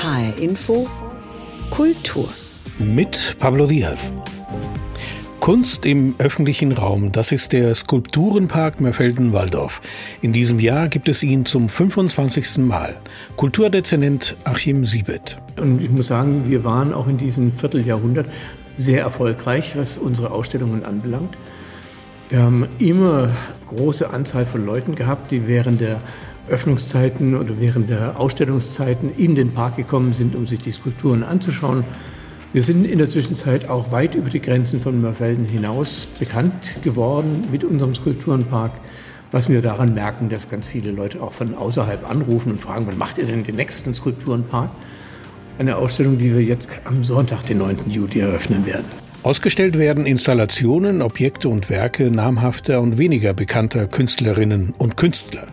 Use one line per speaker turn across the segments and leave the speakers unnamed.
HR Info Kultur
mit Pablo Diaz. Kunst im öffentlichen Raum, das ist der Skulpturenpark Mörfelden-Walldorf. In diesem Jahr gibt es ihn zum 25. Mal. Kulturdezernent Achim Siebet.
Und ich muss sagen, wir waren auch in diesem Vierteljahrhundert sehr erfolgreich, was unsere Ausstellungen anbelangt. Wir haben immer große Anzahl von Leuten gehabt, die während der Öffnungszeiten oder während der Ausstellungszeiten in den Park gekommen sind, um sich die Skulpturen anzuschauen. Wir sind in der Zwischenzeit auch weit über die Grenzen von Mörfelden hinaus bekannt geworden mit unserem Skulpturenpark, was wir daran merken, dass ganz viele Leute auch von außerhalb anrufen und fragen, wann macht ihr denn den nächsten Skulpturenpark? Eine Ausstellung, die wir jetzt am Sonntag, den 9. Juli, eröffnen werden.
Ausgestellt werden Installationen, Objekte und Werke namhafter und weniger bekannter Künstlerinnen und Künstler.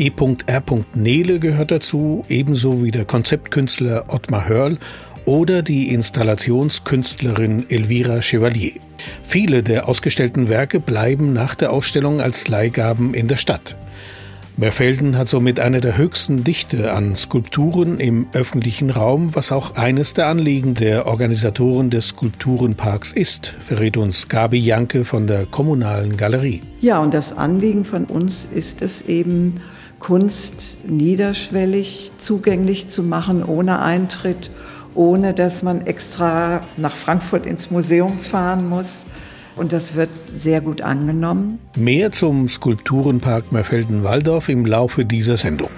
E.R. Nele gehört dazu, ebenso wie der Konzeptkünstler Ottmar Hörl oder die Installationskünstlerin Elvira Chevalier. Viele der ausgestellten Werke bleiben nach der Ausstellung als Leihgaben in der Stadt. Mörfelden hat somit eine der höchsten Dichte an Skulpturen im öffentlichen Raum, was auch eines der Anliegen der Organisatoren des Skulpturenparks ist, verrät uns Gabi Janke von der Kommunalen Galerie.
Ja, und das Anliegen von uns ist es eben, Kunst niederschwellig zugänglich zu machen, ohne Eintritt ohne dass man extra nach Frankfurt ins Museum fahren muss. Und das wird sehr gut angenommen.
Mehr zum Skulpturenpark Mörfelden-Walldorf im Laufe dieser Sendung.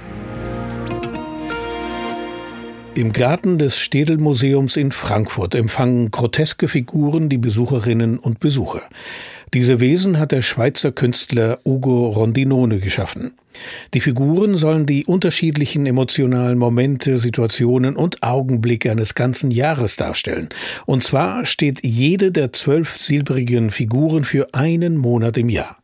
Im Garten des Städelmuseums in Frankfurt empfangen groteske Figuren die Besucherinnen und Besucher. Diese Wesen hat der Schweizer Künstler Ugo Rondinone geschaffen. Die Figuren sollen die unterschiedlichen emotionalen Momente, Situationen und Augenblicke eines ganzen Jahres darstellen. Und zwar steht jede der zwölf silbrigen Figuren für einen Monat im Jahr.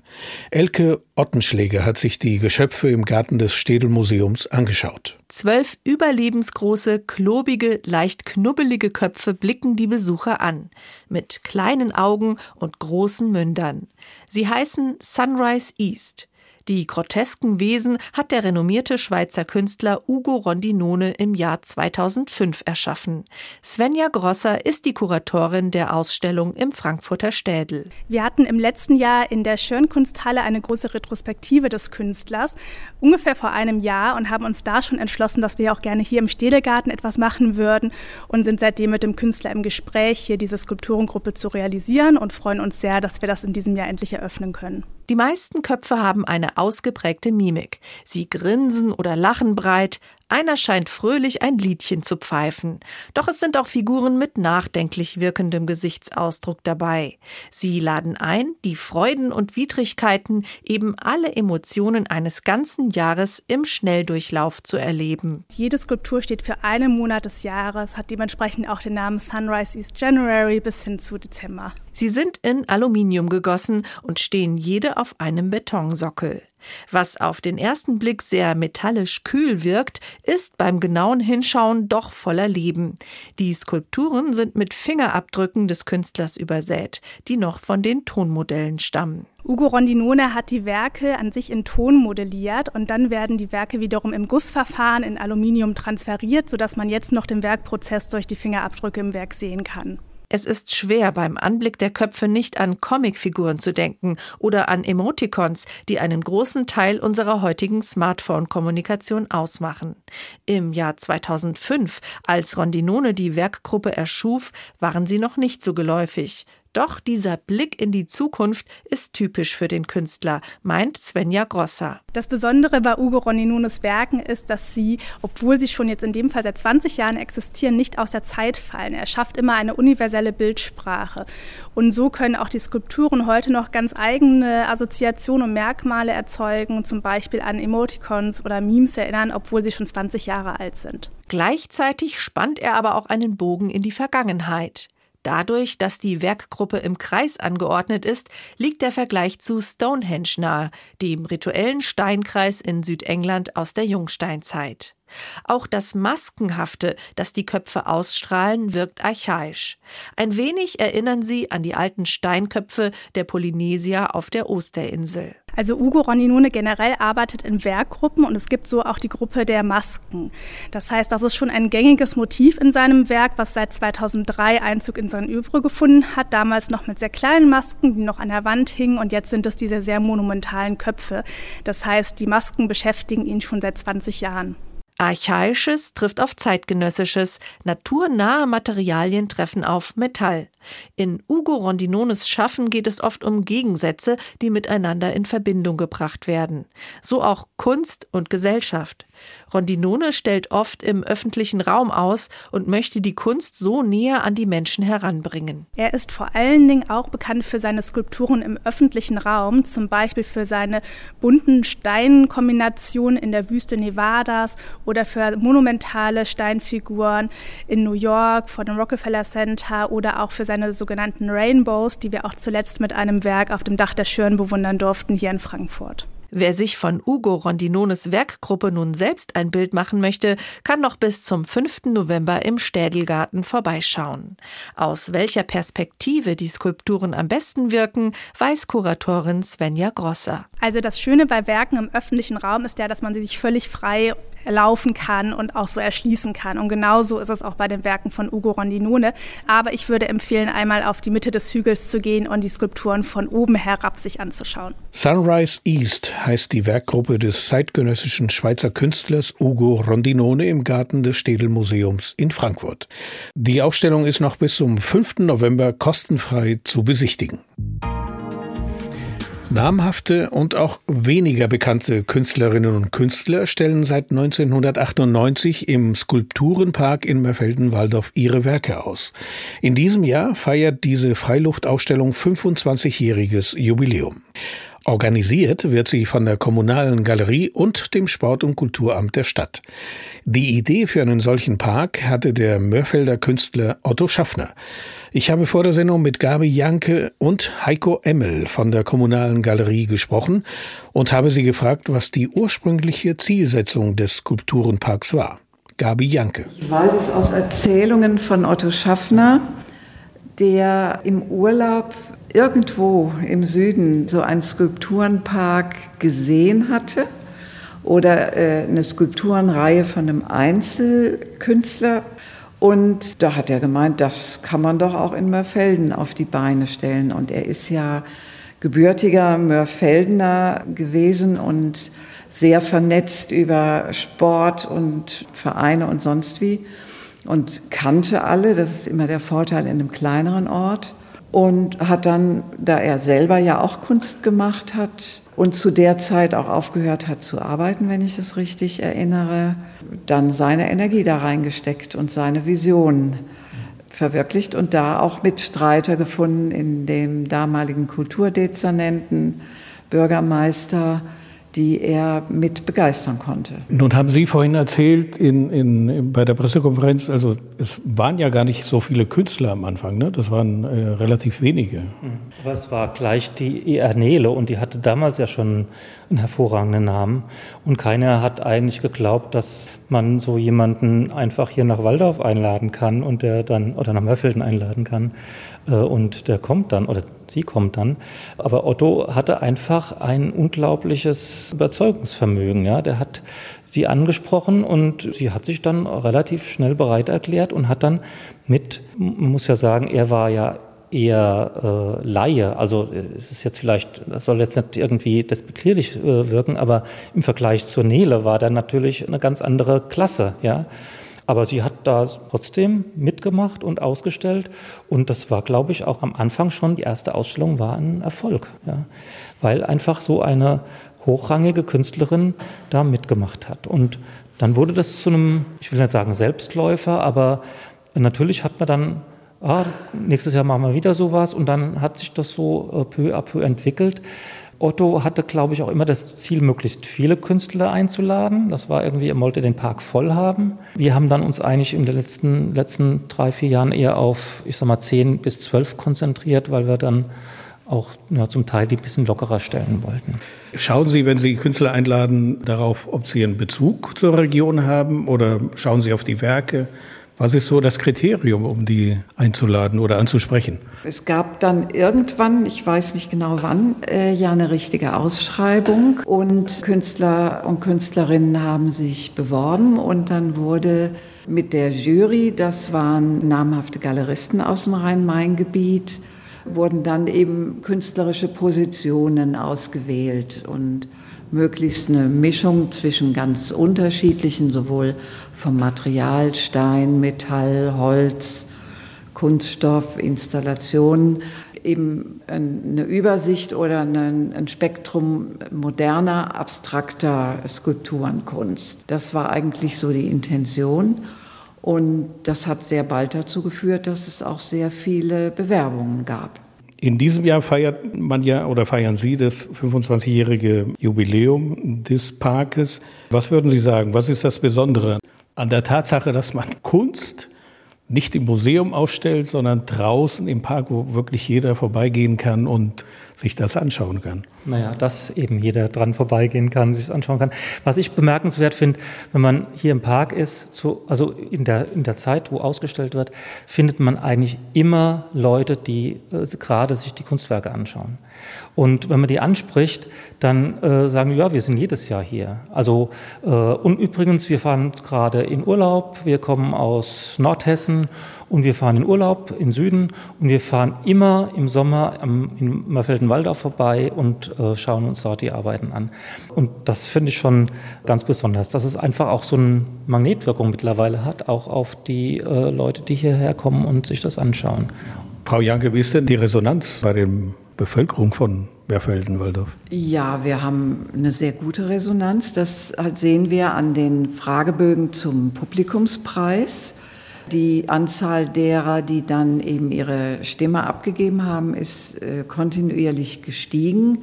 Elke Ottenschläger hat sich die Geschöpfe im Garten des Städelmuseums angeschaut.
Zwölf überlebensgroße, klobige, leicht knubbelige Köpfe blicken die Besucher an, mit kleinen Augen und großen Mündern. Sie heißen Sunrise East. Die grotesken Wesen hat der renommierte Schweizer Künstler Ugo Rondinone im Jahr 2005 erschaffen. Svenja Grosser ist die Kuratorin der Ausstellung im Frankfurter Städel.
Wir hatten im letzten Jahr in der Schönkunsthalle eine große Retrospektive des Künstlers, ungefähr vor einem Jahr, und haben uns da schon entschlossen, dass wir auch gerne hier im Städelgarten etwas machen würden und sind seitdem mit dem Künstler im Gespräch, hier diese Skulpturengruppe zu realisieren und freuen uns sehr, dass wir das in diesem Jahr endlich eröffnen können.
Die meisten Köpfe haben eine ausgeprägte Mimik. Sie grinsen oder lachen breit, einer scheint fröhlich ein Liedchen zu pfeifen. Doch es sind auch Figuren mit nachdenklich wirkendem Gesichtsausdruck dabei. Sie laden ein, die Freuden und Widrigkeiten, eben alle Emotionen eines ganzen Jahres im Schnelldurchlauf zu erleben.
Jede Skulptur steht für einen Monat des Jahres, hat dementsprechend auch den Namen Sunrise East January bis hin zu Dezember.
Sie sind in Aluminium gegossen und stehen jede auf einem Betonsockel. Was auf den ersten Blick sehr metallisch kühl wirkt, ist beim genauen Hinschauen doch voller Leben. Die Skulpturen sind mit Fingerabdrücken des Künstlers übersät, die noch von den Tonmodellen stammen.
Ugo Rondinone hat die Werke an sich in Ton modelliert und dann werden die Werke wiederum im Gussverfahren in Aluminium transferiert, sodass man jetzt noch den Werkprozess durch die Fingerabdrücke im Werk sehen kann.
Es ist schwer beim Anblick der Köpfe nicht an Comicfiguren zu denken oder an Emoticons, die einen großen Teil unserer heutigen Smartphone-Kommunikation ausmachen. Im Jahr 2005, als Rondinone die Werkgruppe erschuf, waren sie noch nicht so geläufig. Doch dieser Blick in die Zukunft ist typisch für den Künstler, meint Svenja Grosser.
Das Besondere bei Ugo Roninones Werken ist, dass sie, obwohl sie schon jetzt in dem Fall seit 20 Jahren existieren, nicht aus der Zeit fallen. Er schafft immer eine universelle Bildsprache. Und so können auch die Skulpturen heute noch ganz eigene Assoziationen und Merkmale erzeugen, zum Beispiel an Emoticons oder Memes erinnern, obwohl sie schon 20 Jahre alt sind.
Gleichzeitig spannt er aber auch einen Bogen in die Vergangenheit. Dadurch, dass die Werkgruppe im Kreis angeordnet ist, liegt der Vergleich zu Stonehenge nahe, dem rituellen Steinkreis in Südengland aus der Jungsteinzeit. Auch das Maskenhafte, das die Köpfe ausstrahlen, wirkt archaisch. Ein wenig erinnern sie an die alten Steinköpfe der Polynesier auf der Osterinsel.
Also Ugo Rondinone generell arbeitet in Werkgruppen und es gibt so auch die Gruppe der Masken. Das heißt, das ist schon ein gängiges Motiv in seinem Werk, was seit 2003 Einzug in sein Övre gefunden hat. Damals noch mit sehr kleinen Masken, die noch an der Wand hingen und jetzt sind es diese sehr monumentalen Köpfe. Das heißt, die Masken beschäftigen ihn schon seit 20 Jahren.
Archaisches trifft auf zeitgenössisches, naturnahe Materialien treffen auf Metall. In Ugo Rondinones Schaffen geht es oft um Gegensätze, die miteinander in Verbindung gebracht werden. So auch Kunst und Gesellschaft. Rondinone stellt oft im öffentlichen Raum aus und möchte die Kunst so näher an die Menschen heranbringen.
Er ist vor allen Dingen auch bekannt für seine Skulpturen im öffentlichen Raum, zum Beispiel für seine bunten Steinkombinationen in der Wüste Nevadas oder für monumentale Steinfiguren in New York vor dem Rockefeller Center oder auch für seine sogenannten Rainbows, die wir auch zuletzt mit einem Werk auf dem Dach der Schirn bewundern durften hier in Frankfurt.
Wer sich von Ugo Rondinones Werkgruppe nun selbst ein Bild machen möchte, kann noch bis zum 5. November im Städelgarten vorbeischauen. Aus welcher Perspektive die Skulpturen am besten wirken, weiß Kuratorin Svenja Grosser.
Also das Schöne bei Werken im öffentlichen Raum ist ja, dass man sie sich völlig frei laufen kann und auch so erschließen kann. Und genauso ist es auch bei den Werken von Ugo Rondinone. Aber ich würde empfehlen, einmal auf die Mitte des Hügels zu gehen und die Skulpturen von oben herab sich anzuschauen.
Sunrise East heißt die Werkgruppe des zeitgenössischen Schweizer Künstlers Ugo Rondinone im Garten des Städelmuseums in Frankfurt. Die Ausstellung ist noch bis zum 5. November kostenfrei zu besichtigen. Namhafte und auch weniger bekannte Künstlerinnen und Künstler stellen seit 1998 im Skulpturenpark in Mörfelden-Walldorf ihre Werke aus. In diesem Jahr feiert diese Freiluftausstellung 25-jähriges Jubiläum. Organisiert wird sie von der Kommunalen Galerie und dem Sport- und Kulturamt der Stadt. Die Idee für einen solchen Park hatte der Mörfelder Künstler Otto Schaffner. Ich habe vor der Sendung mit Gabi Janke und Heiko Emmel von der Kommunalen Galerie gesprochen und habe sie gefragt, was die ursprüngliche Zielsetzung des Skulpturenparks war. Gabi Janke.
Ich weiß es aus Erzählungen von Otto Schaffner, der im Urlaub irgendwo im Süden so einen Skulpturenpark gesehen hatte oder äh, eine Skulpturenreihe von einem Einzelkünstler. Und da hat er gemeint, das kann man doch auch in Mörfelden auf die Beine stellen. Und er ist ja gebürtiger Mörfeldener gewesen und sehr vernetzt über Sport und Vereine und sonst wie und kannte alle. Das ist immer der Vorteil in einem kleineren Ort und hat dann, da er selber ja auch Kunst gemacht hat und zu der Zeit auch aufgehört hat zu arbeiten, wenn ich es richtig erinnere, dann seine Energie da reingesteckt und seine Vision verwirklicht und da auch Mitstreiter gefunden in dem damaligen Kulturdezernenten, Bürgermeister, die er mit begeistern konnte.
Nun haben Sie vorhin erzählt in, in, bei der Pressekonferenz, also es waren ja gar nicht so viele Künstler am Anfang, ne? das waren äh, relativ wenige.
Aber es war gleich die Ernele und die hatte damals ja schon einen hervorragenden Namen und keiner hat eigentlich geglaubt, dass man so jemanden einfach hier nach Waldorf einladen kann und der dann oder nach Mörfelden einladen kann äh, und der kommt dann oder sie kommt dann. Aber Otto hatte einfach ein unglaubliches Überzeugungsvermögen. Ja, der hat sie angesprochen und sie hat sich dann relativ schnell bereit erklärt und hat dann mit, man muss ja sagen, er war ja eher äh, Laie. Also es ist jetzt vielleicht, das soll jetzt nicht irgendwie despektierlich äh, wirken, aber im Vergleich zur Nele war der natürlich eine ganz andere Klasse, ja. Aber sie hat da trotzdem mitgemacht und ausgestellt. Und das war, glaube ich, auch am Anfang schon, die erste Ausstellung war ein Erfolg. Ja? Weil einfach so eine hochrangige Künstlerin da mitgemacht hat. Und dann wurde das zu einem, ich will nicht sagen Selbstläufer, aber natürlich hat man dann, ah, nächstes Jahr machen wir wieder sowas. Und dann hat sich das so äh, peu à peu entwickelt. Otto hatte, glaube ich, auch immer das Ziel, möglichst viele Künstler einzuladen. Das war irgendwie, er wollte den Park voll haben. Wir haben dann uns eigentlich in den letzten, letzten drei, vier Jahren eher auf, ich sag mal, zehn bis zwölf konzentriert, weil wir dann auch ja, zum Teil die ein bisschen lockerer stellen wollten.
Schauen Sie, wenn Sie Künstler einladen, darauf, ob sie einen Bezug zur Region haben oder schauen Sie auf die Werke? Was ist so das Kriterium, um die einzuladen oder anzusprechen?
Es gab dann irgendwann, ich weiß nicht genau wann, äh, ja eine richtige Ausschreibung und Künstler und Künstlerinnen haben sich beworben und dann wurde mit der Jury, das waren namhafte Galeristen aus dem Rhein-Main-Gebiet, wurden dann eben künstlerische Positionen ausgewählt und möglichst eine Mischung zwischen ganz unterschiedlichen, sowohl vom Material, Stein, Metall, Holz, Kunststoff, Installationen, eben eine Übersicht oder ein Spektrum moderner, abstrakter Skulpturenkunst. Das war eigentlich so die Intention. Und das hat sehr bald dazu geführt, dass es auch sehr viele Bewerbungen gab.
In diesem Jahr feiert man ja oder feiern Sie das 25-jährige Jubiläum des Parkes. Was würden Sie sagen? Was ist das Besondere an der Tatsache, dass man Kunst nicht im Museum ausstellt, sondern draußen im Park, wo wirklich jeder vorbeigehen kann und sich das anschauen kann.
Naja, dass eben jeder dran vorbeigehen kann, sich das anschauen kann. Was ich bemerkenswert finde, wenn man hier im Park ist, zu, also in der, in der Zeit, wo ausgestellt wird, findet man eigentlich immer Leute, die äh, gerade sich die Kunstwerke anschauen. Und wenn man die anspricht, dann äh, sagen, ja, wir sind jedes Jahr hier. Also äh, und übrigens, wir fahren gerade in Urlaub, wir kommen aus Nordhessen und wir fahren in Urlaub in Süden und wir fahren immer im Sommer am, in Mörfelden-Walldau vorbei und äh, schauen uns dort die Arbeiten an. Und das finde ich schon ganz besonders, dass es einfach auch so eine Magnetwirkung mittlerweile hat, auch auf die äh, Leute, die hierher kommen und sich das anschauen.
Frau Janke, wie ist denn die Resonanz bei der Bevölkerung von Mörfelden-Walldorf?
Ja, wir haben eine sehr gute Resonanz. Das sehen wir an den Fragebögen zum Publikumspreis. Die Anzahl derer, die dann eben ihre Stimme abgegeben haben, ist äh, kontinuierlich gestiegen.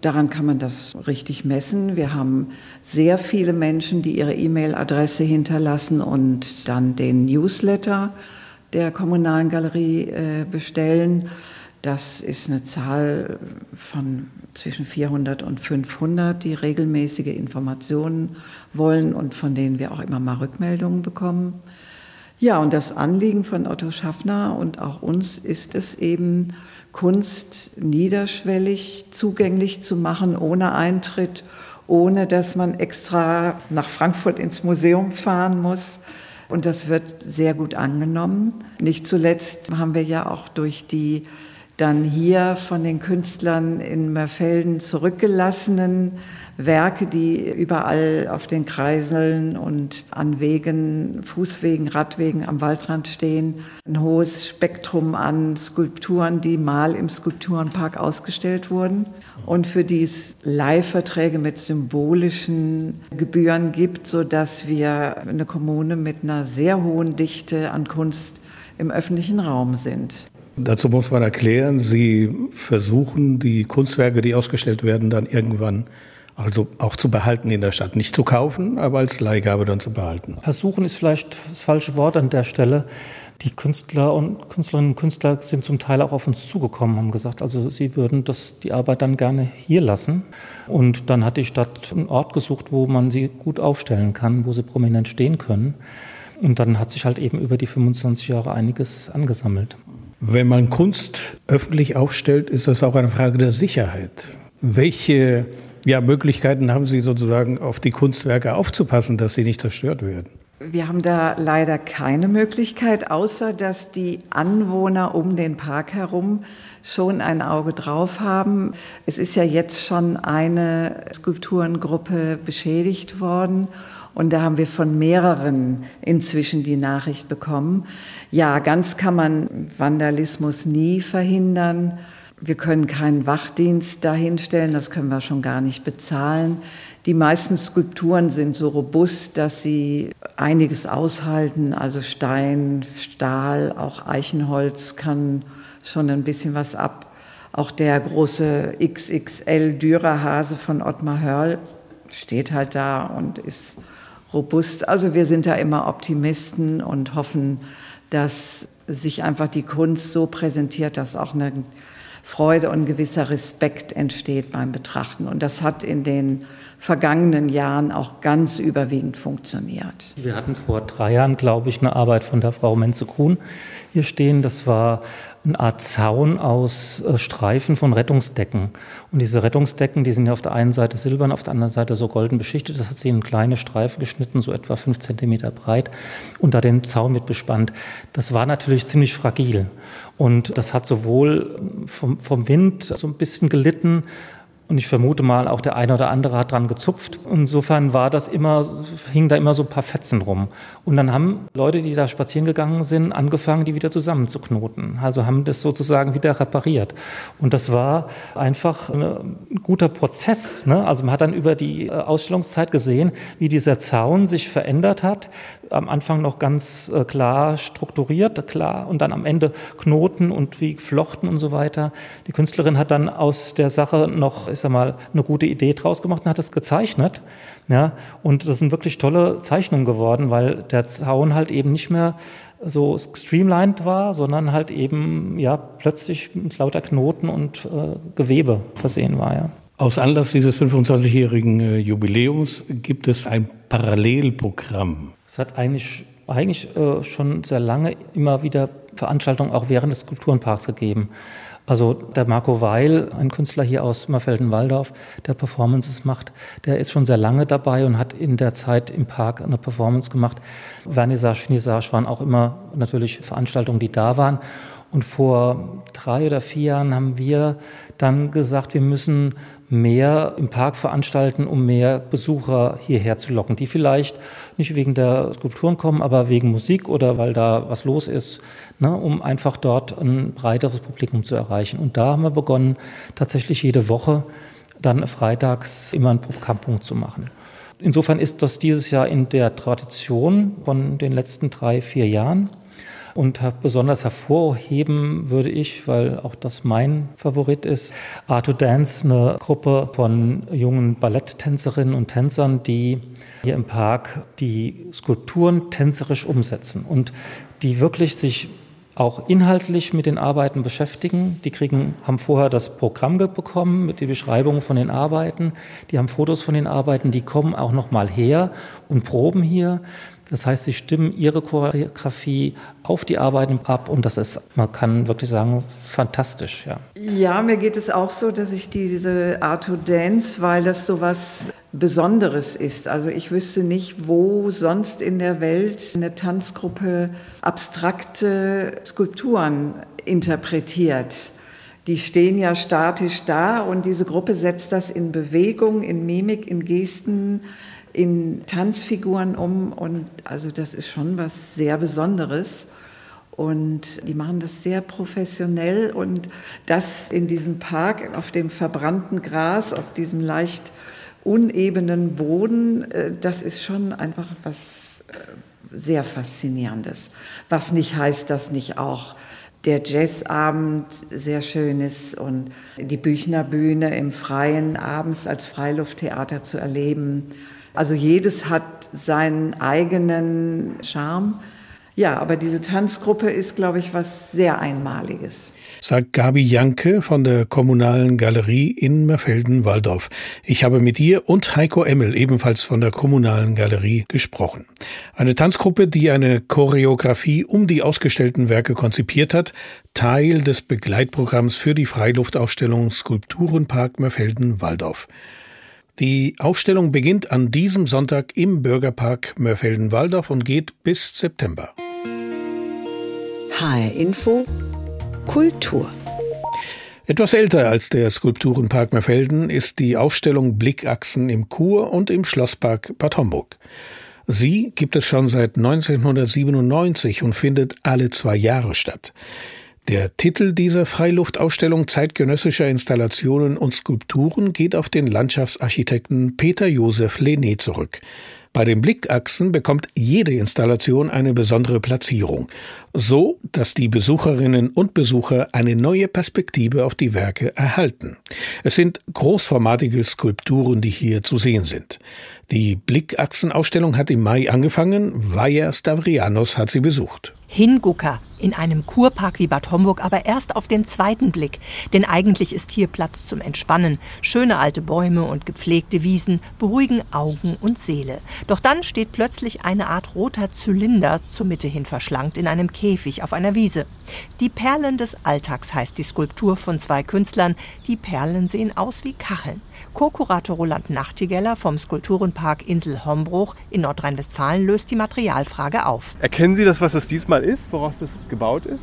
Daran kann man das richtig messen. Wir haben sehr viele Menschen, die ihre E-Mail-Adresse hinterlassen und dann den Newsletter der Kommunalen Galerie äh, bestellen. Das ist eine Zahl von zwischen 400 und 500, die regelmäßige Informationen wollen und von denen wir auch immer mal Rückmeldungen bekommen. Ja, und das Anliegen von Otto Schaffner und auch uns ist es eben, Kunst niederschwellig zugänglich zu machen, ohne Eintritt, ohne dass man extra nach Frankfurt ins Museum fahren muss. Und das wird sehr gut angenommen. Nicht zuletzt haben wir ja auch durch die dann hier von den Künstlern in Mörfelden zurückgelassenen Werke, die überall auf den Kreiseln und an Wegen, Fußwegen, Radwegen am Waldrand stehen. Ein hohes Spektrum an Skulpturen, die mal im Skulpturenpark ausgestellt wurden und für die es Leihverträge mit symbolischen Gebühren gibt, sodass wir eine Kommune mit einer sehr hohen Dichte an Kunst im öffentlichen Raum sind.
Dazu muss man erklären, Sie versuchen, die Kunstwerke, die ausgestellt werden, dann irgendwann also auch zu behalten in der Stadt. Nicht zu kaufen, aber als Leihgabe dann zu behalten.
Versuchen ist vielleicht das falsche Wort an der Stelle. Die Künstler und Künstlerinnen und Künstler sind zum Teil auch auf uns zugekommen, haben gesagt, also sie würden das, die Arbeit dann gerne hier lassen. Und dann hat die Stadt einen Ort gesucht, wo man sie gut aufstellen kann, wo sie prominent stehen können. Und dann hat sich halt eben über die 25 Jahre einiges angesammelt.
Wenn man Kunst öffentlich aufstellt, ist das auch eine Frage der Sicherheit. Welche ja, Möglichkeiten haben Sie sozusagen auf die Kunstwerke aufzupassen, dass sie nicht zerstört werden?
Wir haben da leider keine Möglichkeit, außer dass die Anwohner um den Park herum schon ein Auge drauf haben. Es ist ja jetzt schon eine Skulpturengruppe beschädigt worden und da haben wir von mehreren inzwischen die Nachricht bekommen. Ja, ganz kann man Vandalismus nie verhindern. Wir können keinen Wachdienst dahinstellen, das können wir schon gar nicht bezahlen. Die meisten Skulpturen sind so robust, dass sie einiges aushalten, also Stein, Stahl, auch Eichenholz kann schon ein bisschen was ab. Auch der große XXL Dürerhase von Ottmar Hörl steht halt da und ist robust. Also wir sind da immer Optimisten und hoffen, dass sich einfach die Kunst so präsentiert, dass auch eine Freude und gewisser Respekt entsteht beim Betrachten. Und das hat in den vergangenen Jahren auch ganz überwiegend funktioniert.
Wir hatten vor drei Jahren, glaube ich, eine Arbeit von der Frau Menze-Kuhn hier stehen. Das war eine Art Zaun aus äh, Streifen von Rettungsdecken. Und diese Rettungsdecken, die sind ja auf der einen Seite silbern, auf der anderen Seite so golden beschichtet. Das hat sie in kleine Streifen geschnitten, so etwa fünf Zentimeter breit und da den Zaun mit bespannt. Das war natürlich ziemlich fragil. Und das hat sowohl vom, vom Wind so ein bisschen gelitten, und ich vermute mal, auch der eine oder andere hat dran gezupft. Insofern war das immer, hing da immer so ein paar Fetzen rum. Und dann haben Leute, die da spazieren gegangen sind, angefangen, die wieder zusammenzuknoten. Also haben das sozusagen wieder repariert. Und das war einfach ein guter Prozess. Ne? Also man hat dann über die äh, Ausstellungszeit gesehen, wie dieser Zaun sich verändert hat. Am Anfang noch ganz äh, klar strukturiert, klar. Und dann am Ende Knoten und wie geflochten und so weiter. Die Künstlerin hat dann aus der Sache noch ich sag mal, eine gute Idee draus gemacht und hat das gezeichnet. Ja, und das sind wirklich tolle Zeichnungen geworden, weil der Zaun halt eben nicht mehr so streamlined war, sondern halt eben ja plötzlich mit lauter Knoten und äh, Gewebe versehen war. Ja.
Aus Anlass dieses 25-jährigen äh, Jubiläums gibt es ein Parallelprogramm.
Es hat eigentlich, eigentlich äh, schon sehr lange immer wieder Veranstaltungen auch während des Skulpturenparks gegeben. Also der Marco Weil, ein Künstler hier aus Marfelden-Walldorf, der Performances macht, der ist schon sehr lange dabei und hat in der Zeit im Park eine Performance gemacht. Vernissage, Finissage waren auch immer natürlich Veranstaltungen, die da waren. Und vor drei oder vier Jahren haben wir dann gesagt, wir müssen mehr im Park veranstalten, um mehr Besucher hierher zu locken, die vielleicht nicht wegen der Skulpturen kommen, aber wegen Musik oder weil da was los ist, ne, um einfach dort ein breiteres Publikum zu erreichen. Und da haben wir begonnen, tatsächlich jede Woche dann freitags immer einen Programmpunkt zu machen. Insofern ist das dieses Jahr in der Tradition von den letzten drei, vier Jahren. Und besonders hervorheben würde ich, weil auch das mein Favorit ist, Art to Dance, eine Gruppe von jungen Balletttänzerinnen und Tänzern, die hier im Park die Skulpturen tänzerisch umsetzen und die wirklich sich auch inhaltlich mit den Arbeiten beschäftigen. Die kriegen, haben vorher das Programm bekommen mit der Beschreibung von den Arbeiten. Die haben Fotos von den Arbeiten. Die kommen auch noch mal her und proben hier. Das heißt, sie stimmen ihre Choreografie auf die Arbeiten ab und das ist, man kann wirklich sagen, fantastisch. Ja,
ja mir geht es auch so, dass ich diese Art to Dance, weil das so was Besonderes ist. Also ich wüsste nicht, wo sonst in der Welt eine Tanzgruppe abstrakte Skulpturen interpretiert. Die stehen ja statisch da und diese Gruppe setzt das in Bewegung, in Mimik, in Gesten in Tanzfiguren um und also das ist schon was sehr Besonderes. Und die machen das sehr professionell und das in diesem Park auf dem verbrannten Gras, auf diesem leicht unebenen Boden, äh, das ist schon einfach was äh, sehr Faszinierendes. Was nicht heißt, dass nicht auch der Jazzabend sehr schön ist und die Büchnerbühne im Freien abends als Freilufttheater zu erleben also jedes hat seinen eigenen Charme. Ja, aber diese Tanzgruppe ist, glaube ich, was sehr Einmaliges.
Sagt Gabi Janke von der Kommunalen Galerie in Merfelden-Walldorf. Ich habe mit ihr und Heiko Emmel, ebenfalls von der Kommunalen Galerie, gesprochen. Eine Tanzgruppe, die eine Choreografie um die ausgestellten Werke konzipiert hat, Teil des Begleitprogramms für die Freiluftausstellung Skulpturenpark Merfelden-Walldorf. Die Ausstellung beginnt an diesem Sonntag im Bürgerpark Mörfelden-Walldorf und geht bis September.
HR Info Kultur
etwas älter als der Skulpturenpark Mörfelden ist die Ausstellung Blickachsen im Kur und im Schlosspark Bad Homburg. Sie gibt es schon seit 1997 und findet alle zwei Jahre statt. Der Titel dieser Freiluftausstellung zeitgenössischer Installationen und Skulpturen geht auf den Landschaftsarchitekten Peter Josef Lené zurück. Bei den Blickachsen bekommt jede Installation eine besondere Platzierung, so dass die Besucherinnen und Besucher eine neue Perspektive auf die Werke erhalten. Es sind großformatige Skulpturen, die hier zu sehen sind. Die Blickachsenausstellung hat im Mai angefangen, Vaja Stavrianos hat sie besucht.
Hingucker in einem Kurpark wie Bad Homburg aber erst auf den zweiten Blick. Denn eigentlich ist hier Platz zum Entspannen. Schöne alte Bäume und gepflegte Wiesen beruhigen Augen und Seele. Doch dann steht plötzlich eine Art roter Zylinder zur Mitte hin verschlankt in einem Käfig auf einer Wiese. Die Perlen des Alltags heißt die Skulptur von zwei Künstlern. Die Perlen sehen aus wie Kacheln. Co-Kurator Roland Nachtigeller vom Skulpturenpark Insel Hombruch in Nordrhein-Westfalen löst die Materialfrage auf.
Erkennen Sie das, was das diesmal ist, woraus das gebaut ist?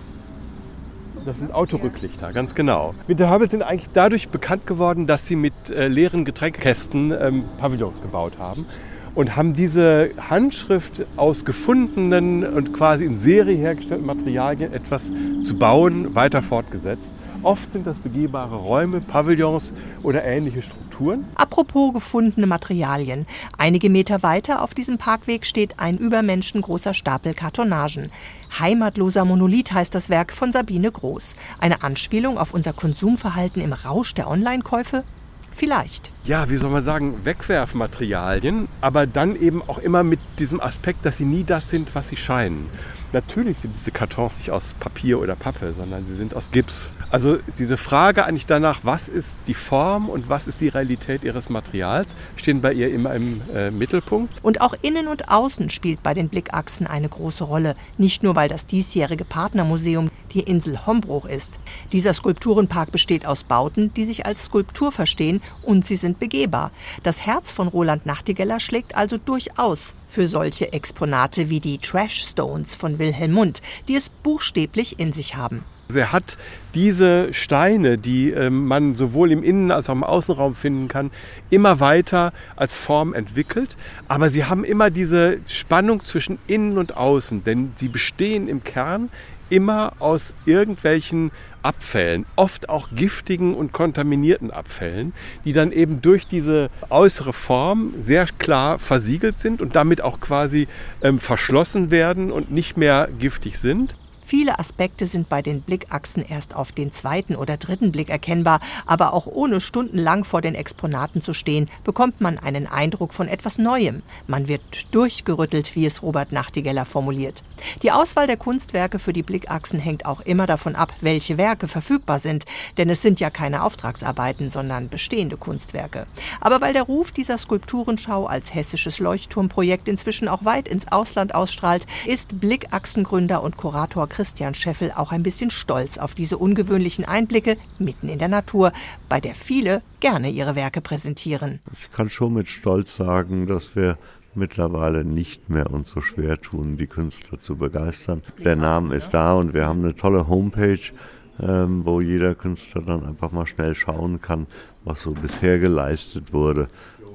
Das sind Autorücklichter, ganz genau. Winterhörbel sind eigentlich dadurch bekannt geworden, dass sie mit äh, leeren Getränkekästen ähm, Pavillons gebaut haben und haben diese Handschrift aus gefundenen und quasi in Serie hergestellten Materialien etwas zu bauen weiter fortgesetzt. Oft sind das begehbare Räume, Pavillons oder ähnliche Strukturen.
Apropos gefundene Materialien. Einige Meter weiter auf diesem Parkweg steht ein übermenschengroßer Stapel Kartonagen. Heimatloser Monolith heißt das Werk von Sabine Groß. Eine Anspielung auf unser Konsumverhalten im Rausch der Online-Käufe? Vielleicht.
Ja, wie soll man sagen, Wegwerfmaterialien, aber dann eben auch immer mit diesem Aspekt, dass sie nie das sind, was sie scheinen. Natürlich sind diese Kartons nicht aus Papier oder Pappe, sondern sie sind aus Gips. Also diese Frage eigentlich danach, was ist die Form und was ist die Realität ihres Materials, stehen bei ihr immer im äh, Mittelpunkt.
Und auch Innen und Außen spielt bei den Blickachsen eine große Rolle. Nicht nur, weil das diesjährige Partnermuseum die Insel Hombruch ist. Dieser Skulpturenpark besteht aus Bauten, die sich als Skulptur verstehen und sie sind begehbar. Das Herz von Roland Nachtigeller schlägt also durchaus für solche Exponate wie die Trash Stones von Wilhelm Mund, die es buchstäblich in sich haben.
Also er hat diese Steine, die ähm, man sowohl im Innen- als auch im Außenraum finden kann, immer weiter als Form entwickelt. Aber sie haben immer diese Spannung zwischen Innen und Außen, denn sie bestehen im Kern immer aus irgendwelchen Abfällen, oft auch giftigen und kontaminierten Abfällen, die dann eben durch diese äußere Form sehr klar versiegelt sind und damit auch quasi ähm, verschlossen werden und nicht mehr giftig sind.
Viele Aspekte sind bei den Blickachsen erst auf den zweiten oder dritten Blick erkennbar, aber auch ohne stundenlang vor den Exponaten zu stehen, bekommt man einen Eindruck von etwas Neuem. Man wird durchgerüttelt, wie es Robert Nachtigeller formuliert. Die Auswahl der Kunstwerke für die Blickachsen hängt auch immer davon ab, welche Werke verfügbar sind, denn es sind ja keine Auftragsarbeiten, sondern bestehende Kunstwerke. Aber weil der Ruf dieser Skulpturenschau als hessisches Leuchtturmprojekt inzwischen auch weit ins Ausland ausstrahlt, ist Blickachsengründer und Kurator Christian Christian Scheffel auch ein bisschen stolz auf diese ungewöhnlichen Einblicke mitten in der Natur, bei der viele gerne ihre Werke präsentieren.
Ich kann schon mit Stolz sagen, dass wir mittlerweile nicht mehr uns so schwer tun, die Künstler zu begeistern. Der Name ist da und wir haben eine tolle Homepage, ähm, wo jeder Künstler dann einfach mal schnell schauen kann, was so bisher geleistet wurde.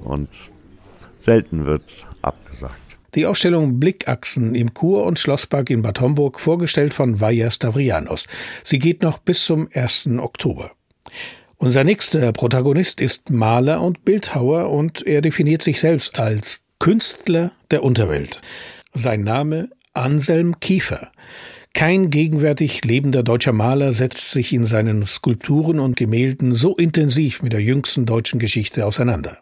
Und selten wird abgesagt.
Die Ausstellung Blickachsen im Kur- und Schlosspark in Bad Homburg, vorgestellt von Vaja Stavrianos. Sie geht noch bis zum 1. Oktober. Unser nächster Protagonist ist Maler und Bildhauer und er definiert sich selbst als Künstler der Unterwelt. Sein Name Anselm Kiefer. Kein gegenwärtig lebender deutscher Maler setzt sich in seinen Skulpturen und Gemälden so intensiv mit der jüngsten deutschen Geschichte auseinander.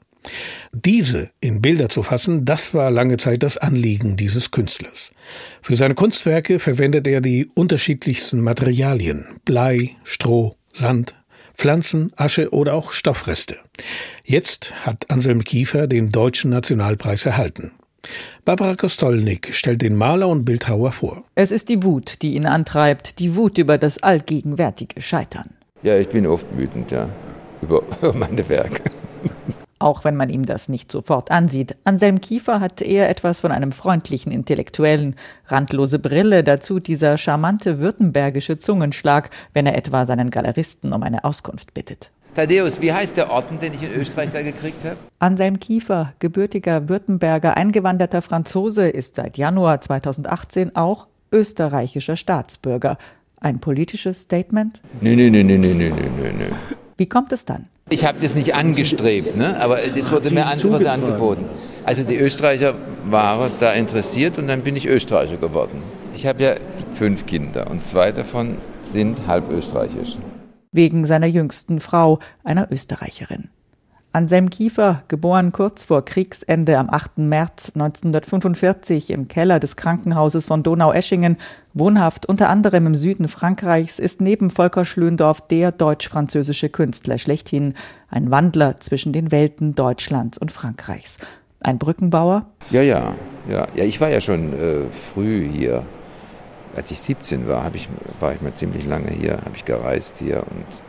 Diese in Bilder zu fassen, das war lange Zeit das Anliegen dieses Künstlers. Für seine Kunstwerke verwendet er die unterschiedlichsten Materialien Blei, Stroh, Sand, Pflanzen, Asche oder auch Stoffreste. Jetzt hat Anselm Kiefer den Deutschen Nationalpreis erhalten. Barbara Kostolnik stellt den Maler und Bildhauer vor.
Es ist die Wut, die ihn antreibt, die Wut über das allgegenwärtige Scheitern.
Ja, ich bin oft wütend, ja, über meine Werke
auch wenn man ihm das nicht sofort ansieht. Anselm Kiefer hat eher etwas von einem freundlichen Intellektuellen. Randlose Brille, dazu dieser charmante württembergische Zungenschlag, wenn er etwa seinen Galeristen um eine Auskunft bittet.
Thaddeus, wie heißt der Orden, den ich in Österreich da gekriegt habe?
Anselm Kiefer, gebürtiger Württemberger, eingewanderter Franzose, ist seit Januar 2018 auch österreichischer Staatsbürger. Ein politisches Statement?
Nee, nee, nee, nee, nee, nee, nee, nee.
Wie kommt es dann?
Ich habe das nicht angestrebt, ne? aber das wurde mir an, wurde angeboten. Also die Österreicher waren da interessiert und dann bin ich Österreicher geworden. Ich habe ja fünf Kinder und zwei davon sind halb österreichisch.
Wegen seiner jüngsten Frau, einer Österreicherin. Anselm Kiefer, geboren kurz vor Kriegsende am 8. März 1945 im Keller des Krankenhauses von Donaueschingen, wohnhaft unter anderem im Süden Frankreichs, ist neben Volker Schlöndorff der deutsch-französische Künstler schlechthin, ein Wandler zwischen den Welten Deutschlands und Frankreichs. Ein Brückenbauer?
Ja, ja, ja. ja ich war ja schon äh, früh hier. Als ich 17 war, ich, war ich mal ziemlich lange hier, habe ich gereist hier und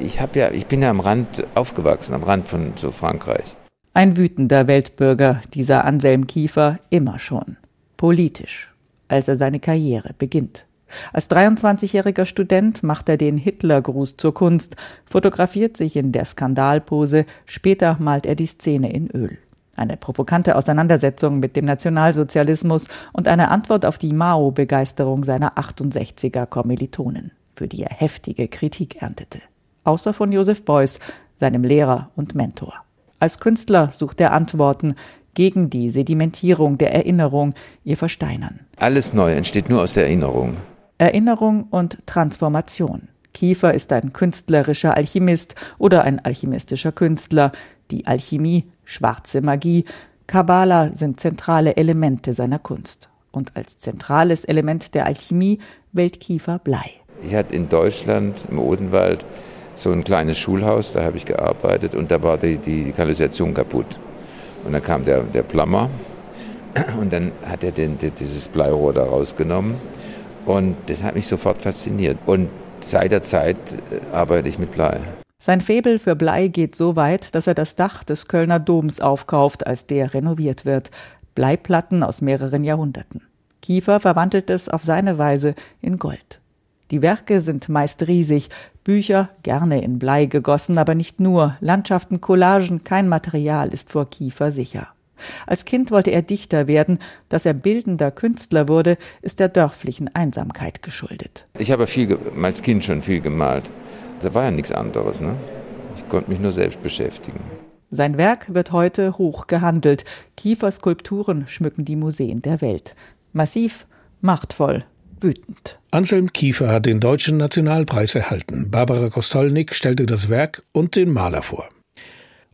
ich, ja, ich bin ja am Rand aufgewachsen, am Rand von so Frankreich.
Ein wütender Weltbürger, dieser Anselm Kiefer, immer schon. Politisch, als er seine Karriere beginnt. Als 23-jähriger Student macht er den Hitlergruß zur Kunst, fotografiert sich in der Skandalpose, später malt er die Szene in Öl. Eine provokante Auseinandersetzung mit dem Nationalsozialismus und eine Antwort auf die Mao-Begeisterung seiner 68er Kommilitonen, für die er heftige Kritik erntete außer von Joseph Beuys, seinem Lehrer und Mentor. Als Künstler sucht er Antworten gegen die Sedimentierung der Erinnerung, ihr Versteinern.
Alles Neue entsteht nur aus der Erinnerung.
Erinnerung und Transformation. Kiefer ist ein künstlerischer Alchemist oder ein alchemistischer Künstler. Die Alchemie, schwarze Magie, Kabbala sind zentrale Elemente seiner Kunst. Und als zentrales Element der Alchemie wählt Kiefer Blei.
Ich hatte in Deutschland im Odenwald so ein kleines Schulhaus, da habe ich gearbeitet und da war die, die Kanalisation kaputt. Und dann kam der, der Plummer und dann hat er den, dieses Bleirohr da rausgenommen und das hat mich sofort fasziniert. Und seit der Zeit äh, arbeite ich mit Blei.
Sein Faible für Blei geht so weit, dass er das Dach des Kölner Doms aufkauft, als der renoviert wird. Bleiplatten aus mehreren Jahrhunderten. Kiefer verwandelt es auf seine Weise in Gold. Die Werke sind meist riesig, Bücher gerne in Blei gegossen, aber nicht nur, Landschaften, Collagen, kein Material ist vor Kiefer sicher. Als Kind wollte er Dichter werden, dass er bildender Künstler wurde, ist der dörflichen Einsamkeit geschuldet.
Ich habe viel, als Kind schon viel gemalt. Da war ja nichts anderes, ne? Ich konnte mich nur selbst beschäftigen.
Sein Werk wird heute hoch gehandelt. Kieferskulpturen schmücken die Museen der Welt. Massiv, machtvoll, wütend.
Anselm Kiefer hat den Deutschen Nationalpreis erhalten. Barbara Kostolnik stellte das Werk und den Maler vor.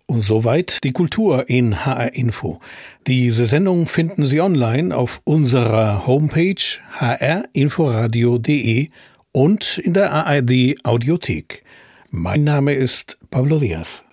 Und soweit die Kultur in HR Info. Diese Sendung finden Sie online auf unserer Homepage hrinforadio.de und in der ARD Audiothek. Mein Name ist Pablo Diaz.